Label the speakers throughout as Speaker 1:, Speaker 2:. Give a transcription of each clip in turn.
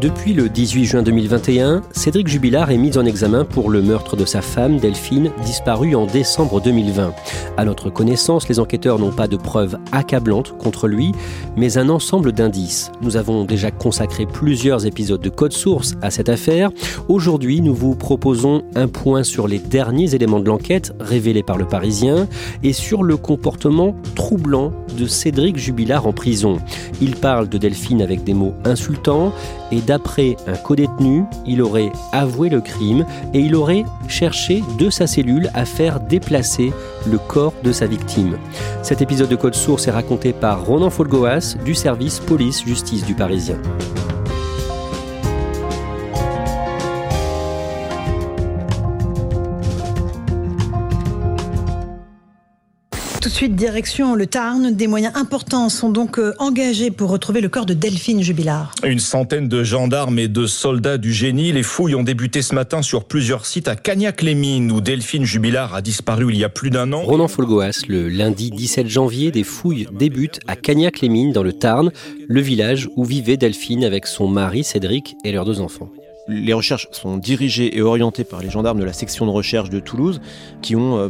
Speaker 1: Depuis le 18 juin 2021, Cédric Jubilard est mis en examen pour le meurtre de sa femme, Delphine, disparue en décembre 2020. À notre connaissance, les enquêteurs n'ont pas de preuves accablantes contre lui, mais un ensemble d'indices. Nous avons déjà consacré plusieurs épisodes de Code Source à cette affaire. Aujourd'hui, nous vous proposons un point sur les derniers éléments de l'enquête révélés par le Parisien et sur le comportement troublant de Cédric Jubilard en prison. Il parle de Delphine avec des mots insultants et d'après un codétenu, il aurait avoué le crime et il aurait cherché de sa cellule à faire déplacer le corps de sa victime. Cet épisode de Code Source est raconté par Ronan Folgoas du service police-justice du Parisien.
Speaker 2: Suite, direction le Tarn. Des moyens importants sont donc euh, engagés pour retrouver le corps de Delphine Jubilard.
Speaker 3: Une centaine de gendarmes et de soldats du génie. Les fouilles ont débuté ce matin sur plusieurs sites à Cagnac-les-Mines, où Delphine Jubilard a disparu il y a plus d'un an.
Speaker 1: Ronan Folgoas, le lundi 17 janvier, des fouilles débutent à Cagnac-les-Mines, dans le Tarn, le village où vivait Delphine avec son mari Cédric et leurs deux enfants.
Speaker 4: Les recherches sont dirigées et orientées par les gendarmes de la section de recherche de Toulouse qui ont euh,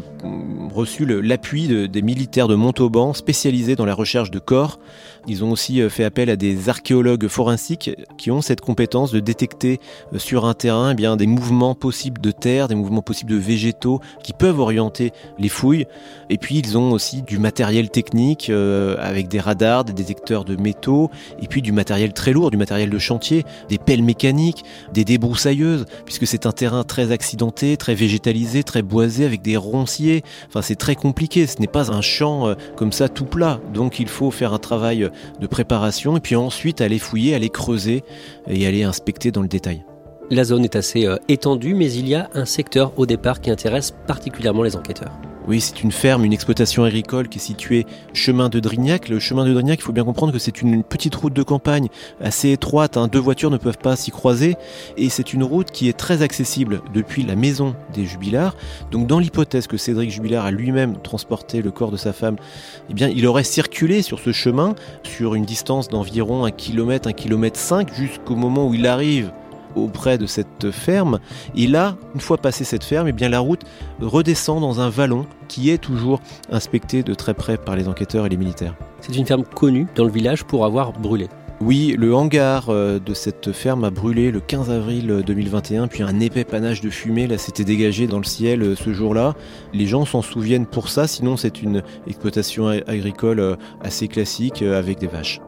Speaker 4: reçu l'appui de- des militaires de Montauban spécialisés dans la recherche de corps. Ils ont aussi euh, fait appel à des archéologues forensiques qui ont cette compétence de détecter euh, sur un terrain eh bien, des mouvements possibles de terre, des mouvements possibles de végétaux qui peuvent orienter les fouilles. Et puis ils ont aussi du matériel technique avec des radars, des détecteurs de métaux et puis du matériel très lourd, du matériel de chantier, des pelles mécaniques, des débroussailleuses, puisque c'est un terrain très accidenté, très végétalisé, très boisé, avec des ronciers. Enfin, c'est très compliqué. Ce n'est pas un champ euh, comme ça tout plat. Donc, il faut faire un travail euh, de préparation et puis ensuite aller fouiller, aller creuser et aller inspecter dans le détail.
Speaker 1: La zone est assez euh, étendue, mais il y a un secteur au départ qui intéresse particulièrement les enquêteurs.
Speaker 4: Oui, c'est une ferme, une exploitation agricole qui est située chemin de Drignac. Le chemin de Drignac, il faut bien comprendre que c'est une petite route de campagne assez étroite. hein. Deux voitures ne peuvent pas s'y croiser. Et c'est une route qui est très accessible depuis la maison des Jubilards. Donc, dans l'hypothèse que Cédric Jubilard a lui-même transporté le corps de sa femme, eh bien, il aurait circulé sur ce chemin sur une distance d'environ un kilomètre, un kilomètre cinq, jusqu'au moment où il arrive auprès de cette ferme. Et là, une fois passé cette ferme, eh bien la route redescend dans un vallon qui est toujours inspecté de très près par les enquêteurs et les militaires.
Speaker 1: C'est une ferme connue dans le village pour avoir brûlé.
Speaker 4: Oui, le hangar euh, de cette ferme a brûlé le 15 avril 2021, puis un épais panache de fumée là s'était dégagé dans le ciel euh, ce jour-là. Les gens s'en souviennent pour ça, sinon c'est une exploitation agricole euh, assez classique avec des vaches.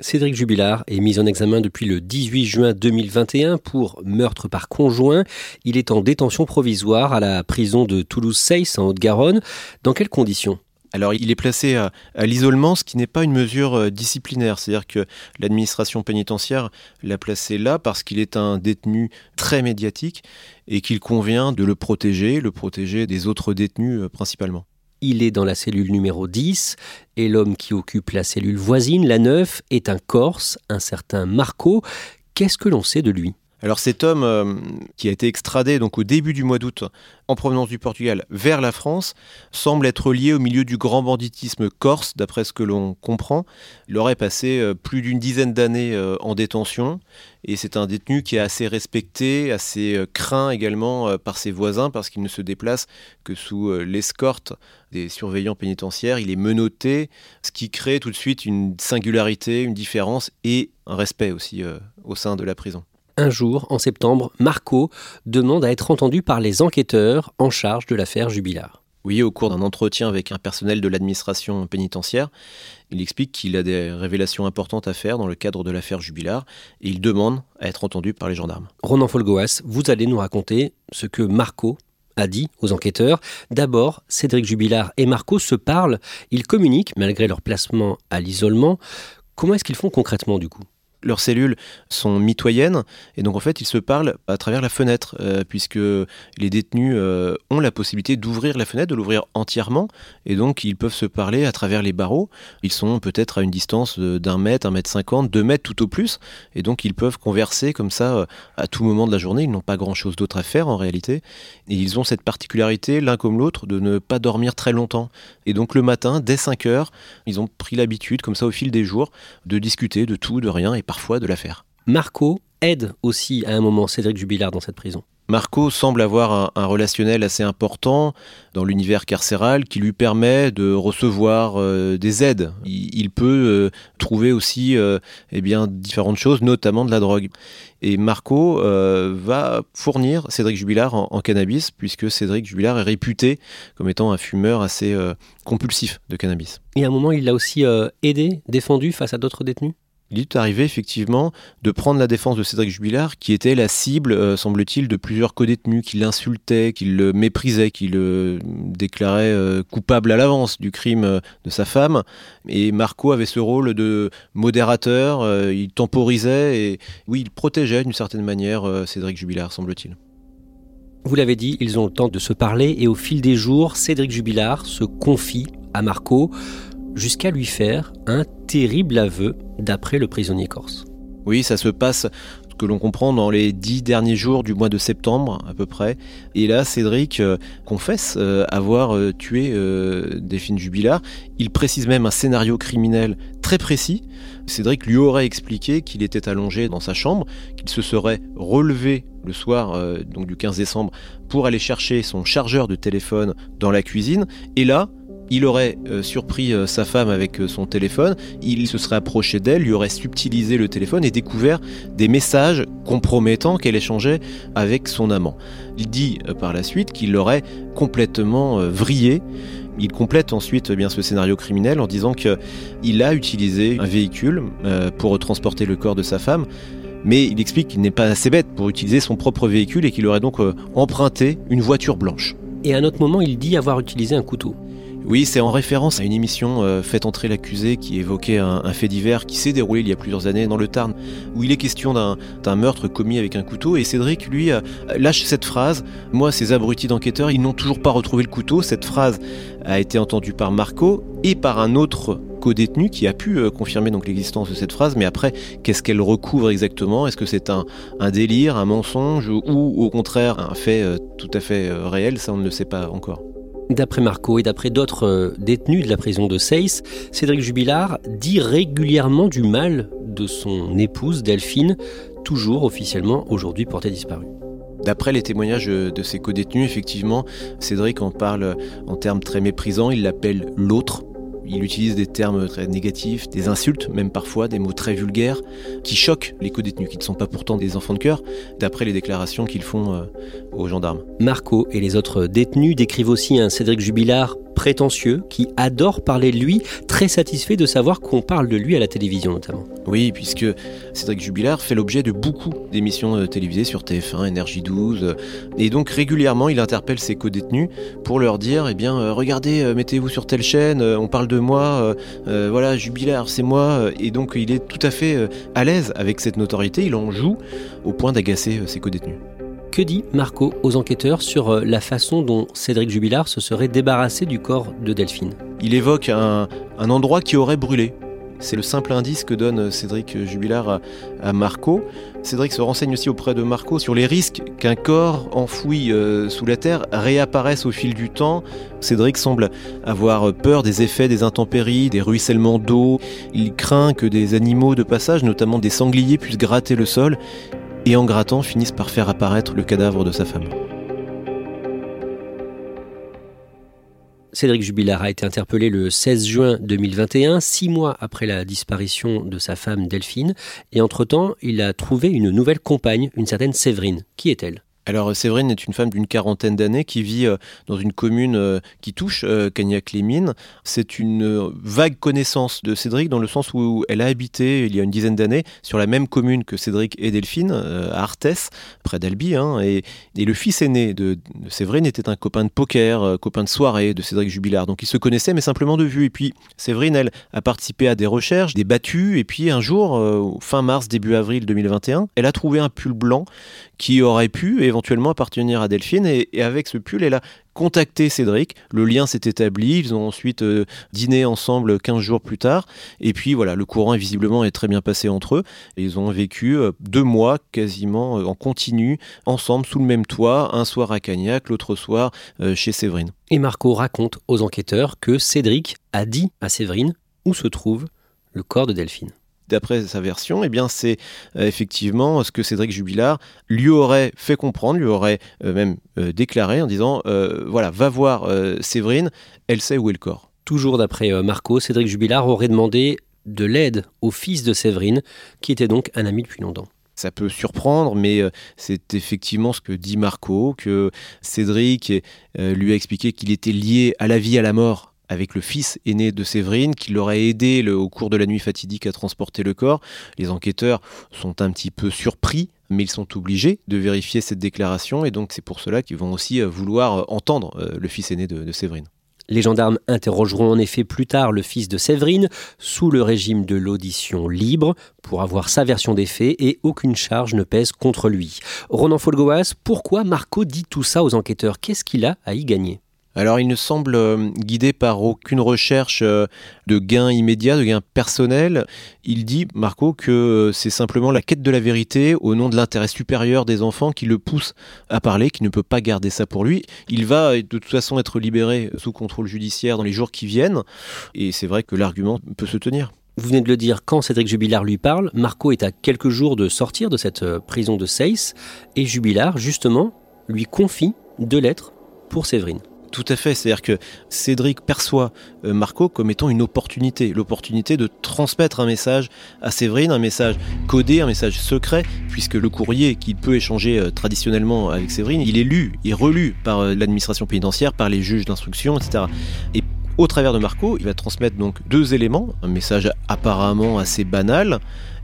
Speaker 1: Cédric Jubilard est mis en examen depuis le 18 juin 2021 pour meurtre par conjoint. Il est en détention provisoire à la prison de Toulouse-Seyss en Haute-Garonne. Dans quelles conditions?
Speaker 4: Alors, il est placé à, à l'isolement, ce qui n'est pas une mesure euh, disciplinaire. C'est-à-dire que l'administration pénitentiaire l'a placé là parce qu'il est un détenu très médiatique et qu'il convient de le protéger, le protéger des autres détenus euh, principalement.
Speaker 1: Il est dans la cellule numéro 10 et l'homme qui occupe la cellule voisine, la 9, est un Corse, un certain Marco. Qu'est-ce que l'on sait de lui?
Speaker 4: Alors cet homme euh, qui a été extradé donc au début du mois d'août en provenance du Portugal vers la France semble être lié au milieu du grand banditisme corse, d'après ce que l'on comprend. Il aurait passé euh, plus d'une dizaine d'années euh, en détention et c'est un détenu qui est assez respecté, assez craint également par ses voisins parce qu'il ne se déplace que sous l'escorte des surveillants pénitentiaires. Il est menotté, ce qui crée tout de suite une singularité, une différence et un respect aussi au sein de la prison
Speaker 1: un jour, en septembre, Marco demande à être entendu par les enquêteurs en charge de l'affaire Jubilard.
Speaker 4: Oui, au cours d'un entretien avec un personnel de l'administration pénitentiaire, il explique qu'il a des révélations importantes à faire dans le cadre de l'affaire Jubilard et il demande à être entendu par les gendarmes.
Speaker 1: Ronan Folgoas, vous allez nous raconter ce que Marco a dit aux enquêteurs. D'abord, Cédric Jubilard et Marco se parlent, ils communiquent malgré leur placement à l'isolement. Comment est-ce qu'ils font concrètement du coup?
Speaker 4: Leurs cellules sont mitoyennes et donc en fait ils se parlent à travers la fenêtre euh, puisque les détenus euh, ont la possibilité d'ouvrir la fenêtre, de l'ouvrir entièrement et donc ils peuvent se parler à travers les barreaux. Ils sont peut-être à une distance d'un mètre, un mètre cinquante, deux mètres tout au plus et donc ils peuvent converser comme ça euh, à tout moment de la journée. Ils n'ont pas grand-chose d'autre à faire en réalité et ils ont cette particularité l'un comme l'autre de ne pas dormir très longtemps et donc le matin dès 5 heures ils ont pris l'habitude comme ça au fil des jours de discuter de tout, de rien et parfois de l'affaire.
Speaker 1: Marco aide aussi à un moment Cédric Jubilard dans cette prison.
Speaker 4: Marco semble avoir un, relationnel assez important dans l'univers carcéral qui lui permet de recevoir euh, des aides. Il, peut euh, trouver aussi euh, eh bien, différentes choses, notamment de la drogue. Et Marco va fournir Cédric Jubilard en, en, cannabis, puisque Cédric Jubilard est réputé comme étant un fumeur assez compulsif de cannabis.
Speaker 1: Et à un moment, il l'a aussi aidé, défendu face à d'autres détenus?
Speaker 4: Il est arrivé effectivement de prendre la défense de Cédric Jubilard, qui était la cible, euh, semble-t-il, de plusieurs co-détenus qui l'insultaient, qui le méprisaient, qui le déclaraient euh, coupable à l'avance du crime euh, de sa femme. Et Marco avait ce rôle de modérateur, il temporisait et oui, il protégeait d'une certaine manière Cédric Jubilard, semble-t-il.
Speaker 1: Vous l'avez dit, ils ont le temps de se parler et au fil des jours, Cédric Jubilard se confie à Marco jusqu'à lui faire un terrible aveu d'après le prisonnier corse.
Speaker 4: Oui, ça se passe que l'on comprend dans les dix derniers jours du mois de septembre à peu près. Et là, Cédric euh, confesse euh, avoir euh, tué Delphine Jubilard. Il précise même un scénario criminel très précis. Cédric lui aurait expliqué qu'il était allongé dans sa chambre, qu'il se serait relevé le soir donc du 15 décembre pour aller chercher son chargeur de téléphone dans la cuisine. Et là, il aurait euh, surpris euh, sa femme avec euh, son téléphone, il se serait approché d'elle, lui aurait subtilisé le téléphone et découvert des messages compromettants qu'elle échangeait avec son amant. Il dit par la suite qu'il l'aurait complètement vrillé. Il complète ensuite bien ce scénario criminel en disant qu'il a utilisé un véhicule pour transporter le corps de sa femme, mais il explique qu'il n'est pas assez bête pour utiliser son propre véhicule et qu'il aurait donc emprunté une voiture blanche.
Speaker 1: Et à un autre moment, il dit avoir utilisé un couteau.
Speaker 4: Oui, c'est en référence à une émission euh, Faites entrer l'accusé qui évoquait un, fait divers qui s'est déroulé il y a plusieurs années dans le Tarn, où il est question d'un meurtre commis avec un couteau. Et Cédric, lui, euh, lâche cette phrase Moi, ces abrutis d'enquêteurs, ils n'ont toujours pas retrouvé le couteau. Cette phrase a été entendue par Marco et par un autre co-détenu qui a pu euh, confirmer l'existence de cette phrase. Mais après, qu'est-ce qu'elle recouvre exactement? Est-ce que c'est un, un, délire, un mensonge ou au contraire un fait tout à fait réel? Ça, on ne le sait pas encore.
Speaker 1: D'après Marco et d'après d'autres euh, détenus de la prison de Seyss, Cédric Jubilard dit régulièrement du mal de son épouse Delphine, toujours officiellement aujourd'hui portée disparue.
Speaker 4: D'après les témoignages de ses co-détenus, effectivement, Cédric en parle en termes très méprisants, il l'appelle l'autre, il utilise des termes très négatifs, des insultes, même parfois des mots très vulgaires, qui choquent les co-détenus, qui ne sont pas pourtant des enfants de cœur, d'après les déclarations qu'ils font euh, aux gendarmes.
Speaker 1: Marco et les autres détenus décrivent aussi un Cédric Jubilard prétentieux qui adore parler de lui, très satisfait de savoir qu'on parle de lui à la télévision notamment.
Speaker 4: Oui, puisque Cédric Jubilard fait l'objet de beaucoup d'émissions euh, télévisées sur TF1, Énergie 12, euh, et donc régulièrement il interpelle ses co-détenus pour leur dire, eh bien euh, regardez, mettez-vous sur telle chaîne, on parle de moi, voilà, Jubilard c'est moi, et donc il est tout à fait à l'aise avec cette notoriété, il en joue au point d'agacer ses co-détenus.
Speaker 1: Que dit Marco aux enquêteurs sur euh, la façon dont Cédric Jubilard se serait débarrassé du corps de Delphine?
Speaker 4: Il évoque un, endroit qui aurait brûlé. C'est le simple indice que donne Cédric Jubilard à, Marco. Cédric se renseigne aussi auprès de Marco sur les risques qu'un corps enfoui euh, sous la terre réapparaisse au fil du temps. Cédric semble avoir peur des effets des intempéries, des ruissellements d'eau. Il craint que des animaux de passage, notamment des sangliers, puissent gratter le sol et en grattant finissent par faire apparaître le cadavre de sa femme.
Speaker 1: Cédric Jubilard a été interpellé le 16 juin 2021, six mois après la disparition de sa femme Delphine, et entre-temps, il a trouvé une nouvelle compagne, une certaine Séverine. Qui est-elle?
Speaker 4: Alors Séverine est une femme d'une quarantaine d'années qui vit euh, dans une commune euh, qui touche euh, Cagnac-les-Mines. C'est une vague connaissance de Cédric dans le sens où elle a habité il y a une dizaine d'années sur la même commune que Cédric et Delphine, à Arthès, près d'Albi. Hein, et, le fils aîné de, Séverine était un copain de poker, copain de soirée de Cédric Jubilard. Donc ils se connaissaient mais simplement de vue. Et puis Séverine, elle, a participé à des recherches, des battues. Et puis un jour, fin mars, début avril 2021, elle a trouvé un pull blanc qui aurait pu éventuellement appartenir à Delphine. Et, avec ce pull, elle a contacté Cédric. Le lien s'est établi. Ils ont ensuite euh, dîné ensemble 15 jours plus tard. Et puis voilà, le courant visiblement est très bien passé entre eux. Et ils ont vécu euh, deux mois quasiment euh, en continu, ensemble, sous le même toit, un soir à Cagnac, l'autre soir chez Séverine.
Speaker 1: Et Marco raconte aux enquêteurs que Cédric a dit à Séverine où se trouve le corps de Delphine
Speaker 4: d'après sa version, eh bien c'est euh, effectivement ce que Cédric Jubilard lui aurait fait comprendre, lui aurait euh, même euh, déclaré en disant voilà, va voir Séverine, elle sait où est le corps.
Speaker 1: Toujours d'après Marco, Cédric Jubilard aurait demandé de l'aide au fils de Séverine, qui était donc un ami depuis longtemps.
Speaker 4: Ça peut surprendre, mais c'est effectivement ce que dit Marco, que Cédric lui a expliqué qu'il était lié à la vie, à la mort avec le fils aîné de Séverine, qui l'aurait aidé au cours de la nuit fatidique à transporter le corps. Les enquêteurs sont un petit peu surpris, mais ils sont obligés de vérifier cette déclaration, et donc c'est pour cela qu'ils vont aussi euh, vouloir euh, entendre euh, le fils aîné de, de Séverine.
Speaker 1: Les gendarmes interrogeront en effet plus tard le fils de Séverine sous le régime de l'audition libre pour avoir sa version des faits et aucune charge ne pèse contre lui. Ronan Folgoas, pourquoi Marco dit tout ça aux enquêteurs? Qu'est-ce qu'il a à y gagner?
Speaker 4: Alors il ne semble euh, guidé par aucune recherche euh, de gain immédiat, de gain personnel. Il dit, Marco, que euh, c'est simplement la quête de la vérité au nom de l'intérêt supérieur des enfants qui le pousse à parler, qui ne peut pas garder ça pour lui. Il va de toute façon être libéré sous contrôle judiciaire dans les jours qui viennent. Et c'est vrai que l'argument peut se tenir.
Speaker 1: Vous venez de le dire, quand Cédric Jubilard lui parle, Marco est à quelques jours de sortir de cette prison de Seyss, et Jubilard, justement, lui confie deux lettres pour Séverine.
Speaker 4: Tout à fait, c'est-à-dire que Cédric perçoit euh, Marco comme étant une opportunité, l'opportunité de transmettre un message à Séverine, un message codé, un message secret, puisque le courrier qu'il peut échanger euh, traditionnellement avec Séverine, il est lu et relu par euh, l'administration pénitentiaire, par les juges d'instruction, etc. Et au travers de Marco, il va transmettre donc deux éléments, un message apparemment assez banal,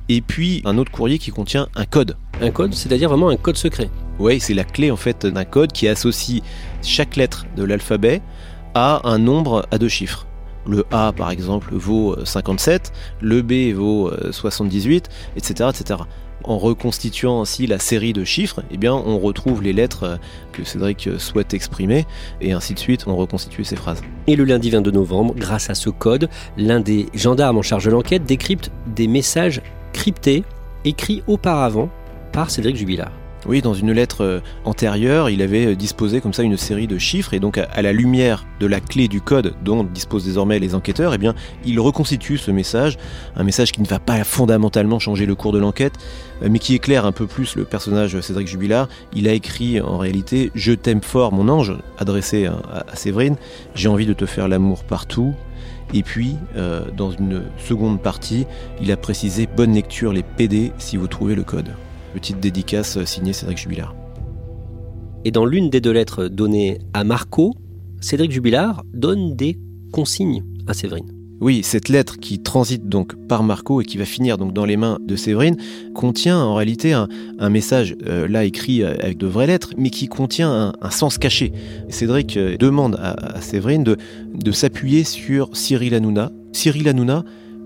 Speaker 4: et puis un autre courrier qui contient un code.
Speaker 1: Un code, c'est-à-dire vraiment un code secret.
Speaker 4: Oui, c'est la clé en fait d'un code qui associe chaque lettre de l'alphabet à un nombre à deux chiffres. Le A par exemple vaut 57, le B vaut 78, etc. etc. En reconstituant ainsi la série de chiffres, eh bien, on retrouve les lettres que Cédric souhaite exprimer, et ainsi de suite, on reconstitue ces phrases.
Speaker 1: Et le lundi 22 novembre, grâce à ce code, l'un des gendarmes en charge de l'enquête décrypte des messages cryptés écrits auparavant par Cédric Jubilard.
Speaker 4: Oui, dans une lettre euh, antérieure, il avait euh, disposé comme ça une série de chiffres et donc à la lumière de la clé du code dont disposent désormais les enquêteurs, eh bien, il reconstitue ce message, un message qui ne va pas fondamentalement changer le cours de l'enquête, euh, mais qui éclaire un peu plus le personnage Cédric Jubilard. Il a écrit en réalité Je t'aime fort mon ange, adressé à Séverine, j'ai envie de te faire l'amour partout. Et puis, dans une seconde partie, il a précisé bonne lecture les PD si vous trouvez le code. Petite dédicace signée Cédric Jubilard.
Speaker 1: Et dans l'une des deux lettres données à Marco, Cédric Jubilard donne des consignes à Séverine.
Speaker 4: Oui, cette lettre qui transite donc par Marco et qui va finir donc dans les mains de Séverine contient en réalité un, message euh, là écrit euh, avec de vraies lettres, mais qui contient un, sens caché. Cédric euh, demande à, Séverine de, s'appuyer sur Cyril Hanouna. Cyril Hanouna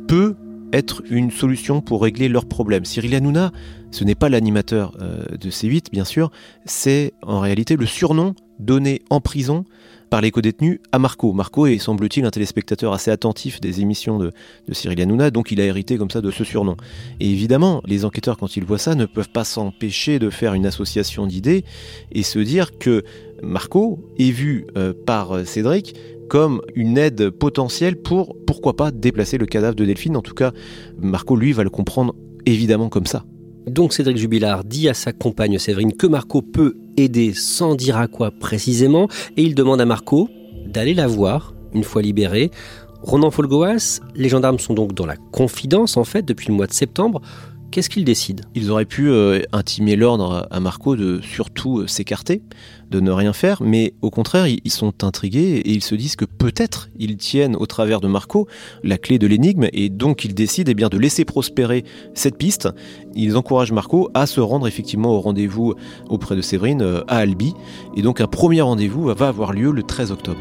Speaker 4: peut être une solution pour régler leurs problèmes. Cyril Hanouna, ce n'est pas l'animateur de C8, bien sûr, c'est en réalité le surnom donné en prison par les co-détenus à Marco. Marco est, semble-t-il, un téléspectateur assez attentif des émissions de, Cyril Hanouna, donc il a hérité comme ça de ce surnom. Et évidemment, les enquêteurs, quand ils voient ça, ne peuvent pas s'empêcher de faire une association d'idées et se dire que Marco est vu euh, par Cédric comme une aide potentielle pour, pourquoi pas, déplacer le cadavre de Delphine. En tout cas, Marco, lui, va le comprendre évidemment comme ça.
Speaker 1: Donc Cédric Jubilard dit à sa compagne Séverine que Marco peut aider sans dire à quoi précisément, et il demande à Marco d'aller la voir une fois libéré. Ronan Folgoas, les gendarmes sont donc dans la confidence en fait depuis le mois de septembre. Qu'est-ce qu'ils décident?
Speaker 4: Ils auraient pu euh, intimer l'ordre à Marco de surtout euh, s'écarter, de ne rien faire, mais au contraire, ils sont intrigués et ils se disent que peut-être ils tiennent au travers de Marco la clé de l'énigme et donc ils décident eh de laisser prospérer cette piste. Ils encouragent Marco à se rendre effectivement au rendez-vous auprès de Séverine euh, à Albi et donc un premier rendez-vous va avoir lieu le 13 octobre.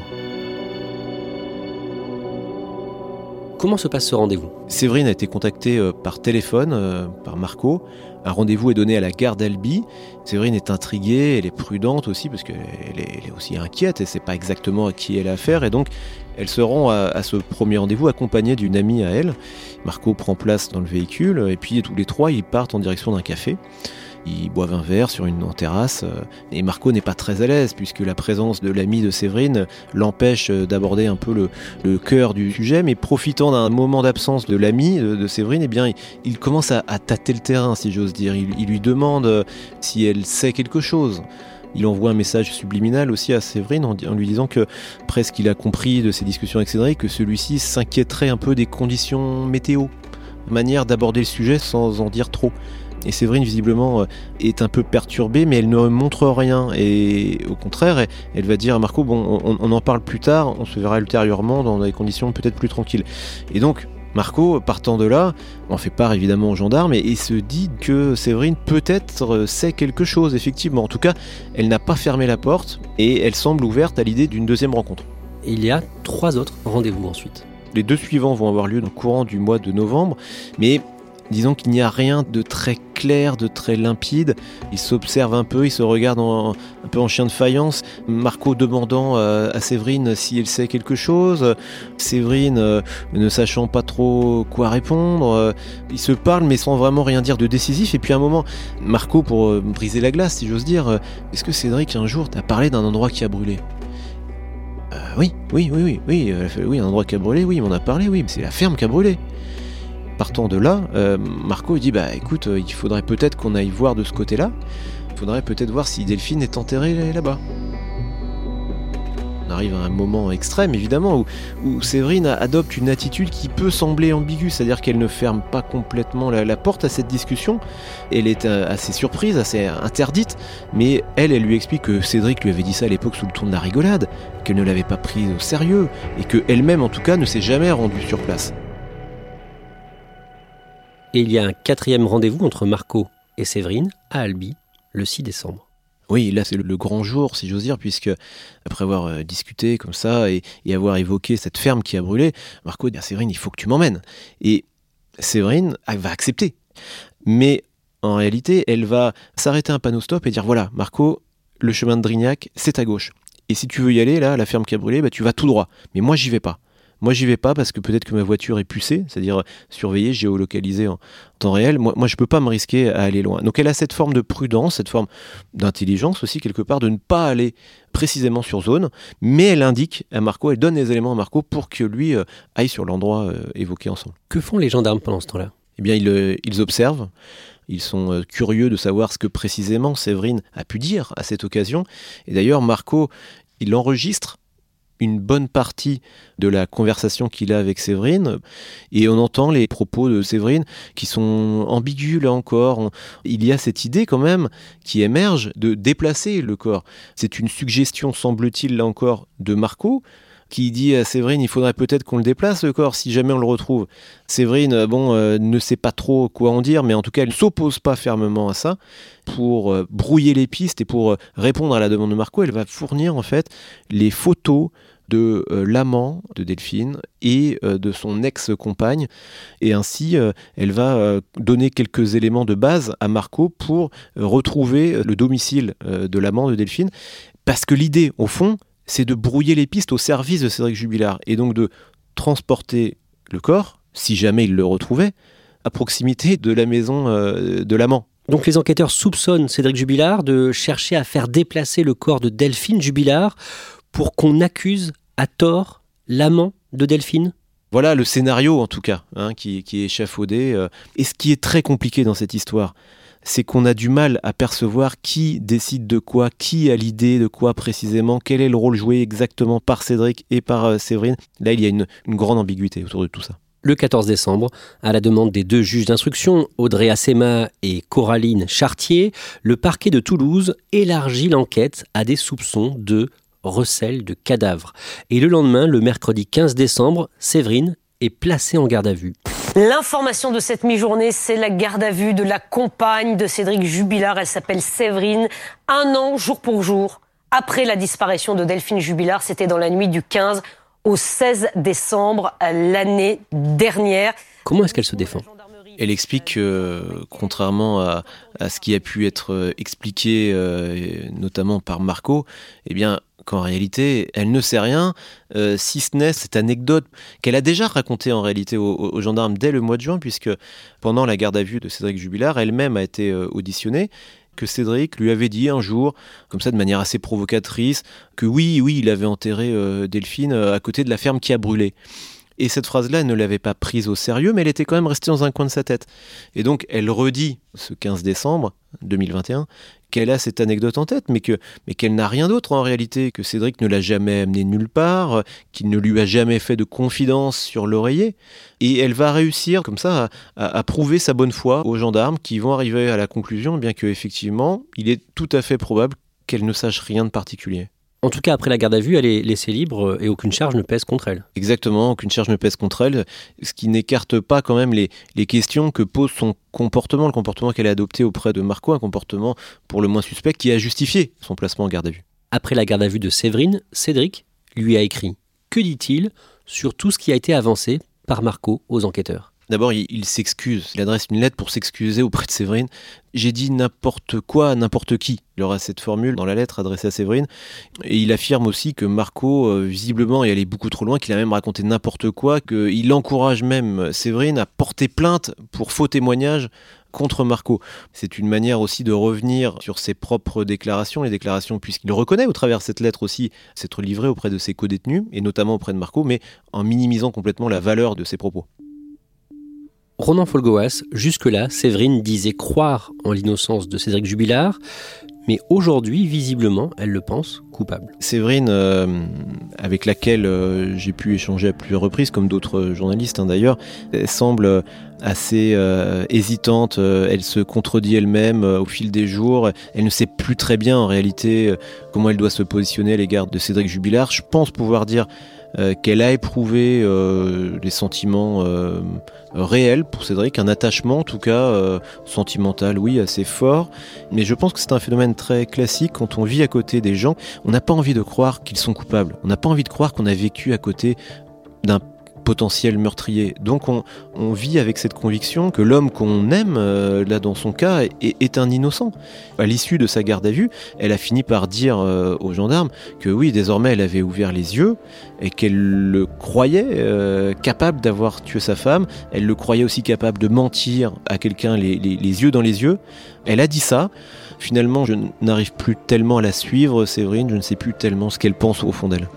Speaker 1: Comment se passe ce rendez-vous?
Speaker 4: Séverine a été contactée euh, par téléphone euh, par Marco. Un rendez-vous est donné à la gare d'Albi. Séverine est intriguée, elle est prudente aussi parce qu'elle est, aussi inquiète et sait pas exactement à qui elle a affaire. Et donc, elle se rend à ce premier rendez-vous accompagnée d'une amie à elle. Marco prend place dans le véhicule et puis tous les trois ils partent en direction d'un café. Ils boivent un verre sur une terrasse euh, et Marco n'est pas très à l'aise puisque la présence de l'ami de Séverine l'empêche euh, d'aborder un peu le, cœur du sujet. Mais profitant d'un moment d'absence de l'ami de, de, Séverine, eh bien, il, commence à, tâter le terrain, si j'ose dire. Il, lui demande euh, si elle sait quelque chose. Il envoie un message subliminal aussi à Séverine en, en, lui disant que presque il a compris de ses discussions avec Cédric que celui-ci s'inquiéterait un peu des conditions météo, manière d'aborder le sujet sans en dire trop. Et Séverine, visiblement, euh, est un peu perturbée, mais elle ne montre rien. Et au contraire, elle, va dire à Marco, bon, on, on, en parle plus tard, on se verra ultérieurement dans des conditions peut-être plus tranquilles. Et donc, Marco, partant de là, en fait part évidemment aux gendarmes et, et se dit que Séverine peut-être sait quelque chose, effectivement. En tout cas, elle n'a pas fermé la porte et elle semble ouverte à l'idée d'une deuxième rencontre.
Speaker 1: Il y a trois autres rendez-vous ensuite.
Speaker 4: Les deux suivants vont avoir lieu dans le courant du mois de novembre, mais disons qu'il n'y a rien de très clair, de très limpide. Il s'observe un peu, il se regarde en, un peu en chien de faïence. Marco demandant euh, à Séverine si elle sait quelque chose. Séverine euh, ne sachant pas trop quoi répondre. Euh, ils se parlent mais sans vraiment rien dire de décisif. Et puis à un moment, Marco, pour briser la glace, si j'ose dire, est-ce que Cédric un jour t'a parlé d'un endroit qui a brûlé? Oui, oui, oui, oui, oui, oui, un endroit qui a brûlé, oui, m'en a parlé, oui, mais c'est la ferme qui a brûlé. Partant de là, euh, Marco dit bah écoute, euh, il faudrait peut-être qu'on aille voir de ce côté-là. Il faudrait peut-être voir si Delphine est enterrée là-bas. On arrive à un moment extrême, évidemment, où, Séverine adopte une attitude qui peut sembler ambiguë, c'est-à-dire qu'elle ne ferme pas complètement la, la, porte à cette discussion. Elle est euh, assez surprise, assez interdite, mais elle, elle lui explique que Cédric lui avait dit ça à l'époque sous le ton de la rigolade, qu'elle ne l'avait pas prise au sérieux, et qu'elle-même, en tout cas, ne s'est jamais rendue sur place.
Speaker 1: Et il y a un quatrième rendez-vous entre Marco et Séverine à Albi le 6 décembre.
Speaker 4: Oui, là c'est le grand jour, si j'ose dire, puisque après avoir euh, discuté comme ça et, avoir évoqué cette ferme qui a brûlé, Marco dit à Séverine, il faut que tu m'emmènes. Et Séverine va accepter. Mais en réalité, elle va s'arrêter un panneau stop et dire, voilà, Marco, le chemin de Drignac, c'est à gauche. Et si tu veux y aller, là, la ferme qui a brûlé, bah, tu vas tout droit. Mais moi, j'y vais pas. Moi, j'y vais pas parce que peut-être que ma voiture est pucée, c'est-à-dire surveillée, géolocalisée en temps réel. Moi, moi, je peux pas me risquer à aller loin. Donc, elle a cette forme de prudence, cette forme d'intelligence aussi, quelque part, de ne pas aller précisément sur zone, mais elle indique à Marco, elle donne les éléments à Marco pour que lui euh, aille sur l'endroit euh, évoqué ensemble.
Speaker 1: Que font les gendarmes pendant ce temps-là?
Speaker 4: Eh bien, ils, euh, ils observent. Ils sont euh, curieux de savoir ce que précisément Séverine a pu dire à cette occasion. Et d'ailleurs, Marco, il enregistre une bonne partie de la conversation qu'il a avec Séverine et on entend les propos de Séverine qui sont ambigus là encore. Il y a cette idée quand même qui émerge de déplacer le corps. C'est une suggestion, semble-t-il, là encore, de Marco qui dit à Séverine il faudrait peut-être qu'on le déplace le corps si jamais on le retrouve. Séverine bon euh, ne sait pas trop quoi en dire mais en tout cas elle ne s'oppose pas fermement à ça pour euh, brouiller les pistes et pour euh, répondre à la demande de Marco, elle va fournir en fait les photos de euh, l'amant de Delphine et euh, de son ex-compagne. Et ainsi euh, elle va donner quelques éléments de base à Marco pour retrouver le domicile de l'amant de Delphine. Parce que l'idée au fond c'est de brouiller les pistes au service de Cédric Jubilard et donc de transporter le corps, si jamais il le retrouvait, à proximité de la maison euh, de l'amant.
Speaker 1: Donc les enquêteurs soupçonnent Cédric Jubilard de chercher à faire déplacer le corps de Delphine Jubilard pour qu'on accuse à tort l'amant de Delphine
Speaker 4: voilà le scénario en tout cas hein, qui, qui, est échafaudé. Euh. Et ce qui est très compliqué dans cette histoire, c'est qu'on a du mal à percevoir qui décide de quoi, qui a l'idée de quoi précisément, quel est le rôle joué exactement par Cédric et par euh, Séverine. Là, il y a une, grande ambiguïté autour de tout ça.
Speaker 1: Le 14 décembre, à la demande des deux juges d'instruction, Audrey Assema et Coraline Chartier, le parquet de Toulouse élargit l'enquête à des soupçons de recel de cadavres. Et le lendemain, le mercredi 15 décembre, Séverine est placée en garde à vue.
Speaker 5: L'information de cette mi-journée, c'est la garde à vue de la compagne de Cédric Jubilard. Elle s'appelle Séverine. Un an, jour pour jour, après la disparition de Delphine Jubilard, c'était dans la nuit du 15 au 16 décembre l'année dernière.
Speaker 1: Comment est-ce qu'elle se défend?
Speaker 4: Elle explique que, contrairement à, ce qui a pu être euh, expliqué euh, notamment par Marco, eh bien, qu'en réalité, elle ne sait rien, euh, si ce n'est cette anecdote qu'elle a déjà racontée en réalité aux, gendarmes dès le mois de juin, puisque pendant la garde à vue de Cédric Jubilard, elle-même a été euh, auditionnée que Cédric lui avait dit un jour, comme ça de manière assez provocatrice, que oui, oui, il avait enterré euh, Delphine à côté de la ferme qui a brûlé. Et cette phrase-là, elle ne l'avait pas prise au sérieux, mais elle était quand même restée dans un coin de sa tête. Et donc, elle redit ce 15 décembre 2021 qu'elle a cette anecdote en tête, mais que mais qu'elle n'a rien d'autre en réalité, que Cédric ne l'a jamais amené nulle part, qu'il ne lui a jamais fait de confidence sur l'oreiller, et elle va réussir comme ça à, prouver sa bonne foi aux gendarmes qui vont arriver à la conclusion, bien que effectivement, il est tout à fait probable qu'elle ne sache rien de particulier.
Speaker 1: En tout cas, après la garde à vue, elle est laissée libre euh, et aucune charge ne pèse contre elle.
Speaker 4: Exactement, aucune charge ne pèse contre elle, ce qui n'écarte pas quand même les, les, questions que pose son comportement, le comportement qu'elle a adopté auprès de Marco, un comportement pour le moins suspect qui a justifié son placement en garde à vue.
Speaker 1: Après la garde à vue de Séverine, Cédric lui a écrit Que dit-il sur tout ce qui a été avancé par Marco aux enquêteurs?
Speaker 4: D'abord, il, s'excuse. Il adresse une lettre pour s'excuser auprès de Séverine. J'ai dit n'importe quoi à n'importe qui. Il aura cette formule dans la lettre adressée à Séverine. Et il affirme aussi que Marco, euh, visiblement, est allé beaucoup trop loin, qu'il a même raconté n'importe quoi, qu'il encourage même Séverine à porter plainte pour faux témoignage contre Marco. C'est une manière aussi de revenir sur ses propres déclarations, les déclarations puisqu'il reconnaît au travers de cette lettre aussi s'être livré auprès de ses co-détenus, et notamment auprès de Marco, mais en minimisant complètement la valeur de ses propos.
Speaker 1: Ronan Folgoas, jusque-là, Séverine disait croire en l'innocence de Cédric Jubilard, mais aujourd'hui, visiblement, elle le pense coupable.
Speaker 4: Séverine, euh, avec laquelle euh, j'ai pu échanger à plusieurs reprises, comme d'autres journalistes hein, d'ailleurs, semble assez euh, hésitante, elle se contredit elle-même au fil des jours, elle ne sait plus très bien en réalité comment elle doit se positionner à l'égard de Cédric Jubilard. Je pense pouvoir dire euh, qu'elle a éprouvé euh, des sentiments euh, réels pour Cédric, un attachement en tout cas sentimental, oui, assez fort. Mais je pense que c'est un phénomène très classique quand on vit à côté des gens. On n'a pas envie de croire qu'ils sont coupables. On n'a pas envie de croire qu'on a vécu à côté d'un potentiel meurtrier. Donc on, vit avec cette conviction que l'homme qu'on aime, euh, là dans son cas, est, un innocent. À l'issue de sa garde à vue, elle a fini par dire euh, aux gendarmes que oui, désormais elle avait ouvert les yeux et qu'elle le croyait euh, capable d'avoir tué sa femme. Elle le croyait aussi capable de mentir à quelqu'un les, les yeux dans les yeux. Elle a dit ça. Finalement, je n'arrive plus tellement à la suivre, Séverine, je ne sais plus tellement ce qu'elle pense au fond d'elle.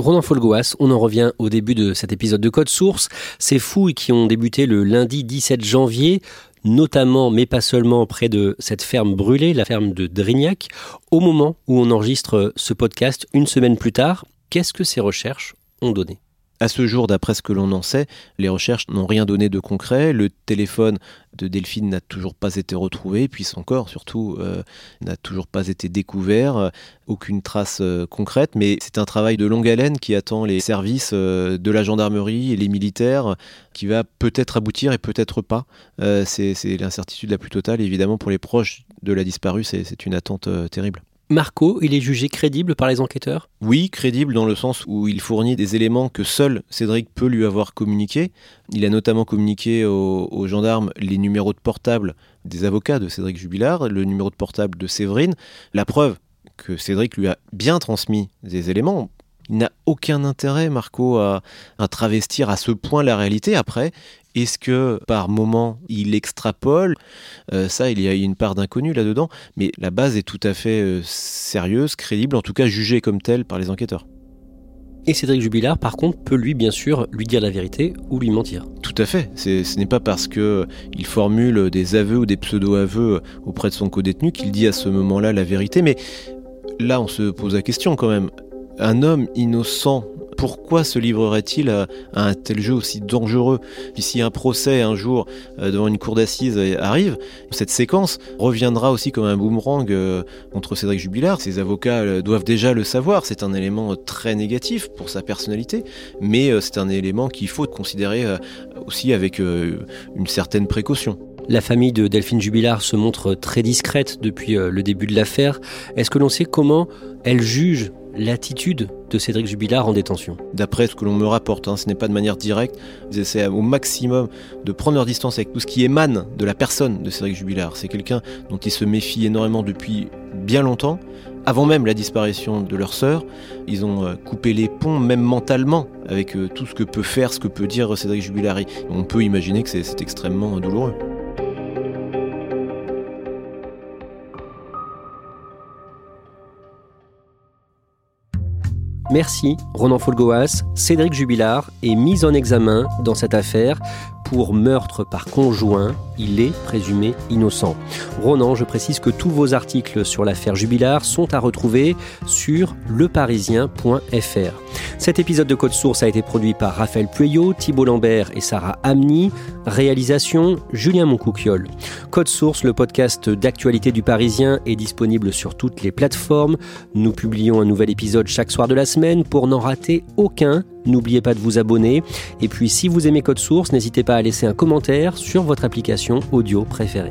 Speaker 1: Ronan Folgoas, on en revient au début de cet épisode de Code Source. Ces fouilles qui ont débuté le lundi 17 janvier, notamment, mais pas seulement, près de cette ferme brûlée, la ferme de Drignac, au moment où on enregistre ce podcast, une semaine plus tard. Qu'est-ce que ces recherches ont donné?
Speaker 4: À ce jour, d'après ce que l'on en sait, les recherches n'ont rien donné de concret. Le téléphone de Delphine n'a toujours pas été retrouvé, puis encore, surtout, euh, n'a toujours pas été découvert. Aucune trace euh, concrète, mais c'est un travail de longue haleine qui attend les services euh, de la gendarmerie et les militaires, qui va peut-être aboutir et peut-être pas. c'est l'incertitude la plus totale, évidemment, pour les proches de la disparue, c'est une attente terrible.
Speaker 1: Marco, il est jugé crédible par les enquêteurs?
Speaker 4: Oui, crédible dans le sens où il fournit des éléments que seul Cédric peut lui avoir communiqués. Il a notamment communiqué aux, gendarmes les numéros de portable des avocats de Cédric Jubilard, le numéro de portable de Séverine. La preuve que Cédric lui a bien transmis des éléments. Il n'a aucun intérêt, Marco, à, à, travestir à ce point la réalité. Après, est-ce que par moment il extrapole? Euh, Ça, il y a une part d'inconnu là-dedans, mais la base est tout à fait euh, sérieuse, crédible, en tout cas jugée comme telle par les enquêteurs.
Speaker 1: Et Cédric Jubilard, par contre, peut lui, bien sûr, lui dire la vérité ou lui mentir.
Speaker 4: Tout à fait. Ce n'est pas parce qu'il formule des aveux ou des pseudo-aveux auprès de son co-détenu qu'il dit à ce moment-là la vérité. Mais là, on se pose la question quand même. Un homme innocent pourquoi se livrerait-il à, un tel jeu aussi dangereux? Si un procès un jour euh, devant une cour d'assises arrive, cette séquence reviendra aussi comme un boomerang euh, contre Cédric Jubilard. Ses avocats euh, doivent déjà le savoir, c'est un élément très négatif pour sa personnalité, mais c'est un élément qu'il faut considérer aussi avec une certaine précaution.
Speaker 1: La famille de Delphine Jubilard se montre très discrète depuis le début de l'affaire. Est-ce que l'on sait comment elle juge l'attitude de Cédric Jubilard en détention?
Speaker 4: D'après ce que l'on me rapporte, hein, ce n'est pas de manière directe, ils essaient au maximum de prendre leur distance avec tout ce qui émane de la personne de Cédric Jubilard. C'est quelqu'un dont ils se méfient énormément depuis bien longtemps. Avant même la disparition de leur sœur, ils ont euh, coupé les ponts, même mentalement, avec euh, tout ce que peut faire, ce que peut dire Cédric Jubilard. On peut imaginer que c'est extrêmement douloureux.
Speaker 1: Merci Ronan Folgoas. Cédric Jubilard est mis en examen dans cette affaire pour meurtre par conjoint. Il est présumé innocent. Ronan, je précise que tous vos articles sur l'affaire Jubilard sont à retrouver sur leparisien.fr. Cet épisode de Code Source a été produit par Raphaël Pueyo, Thibault Lambert et Sarah Amni. Réalisation Julien Moncouquiol. Code Source, le podcast d'actualité du Parisien, est disponible sur toutes les plateformes. Nous publions un nouvel épisode chaque soir de la semaine pour n'en rater aucun. N'oubliez pas de vous abonner. Et puis si vous aimez Code Source, n'hésitez pas à laisser un commentaire sur votre application audio préférée.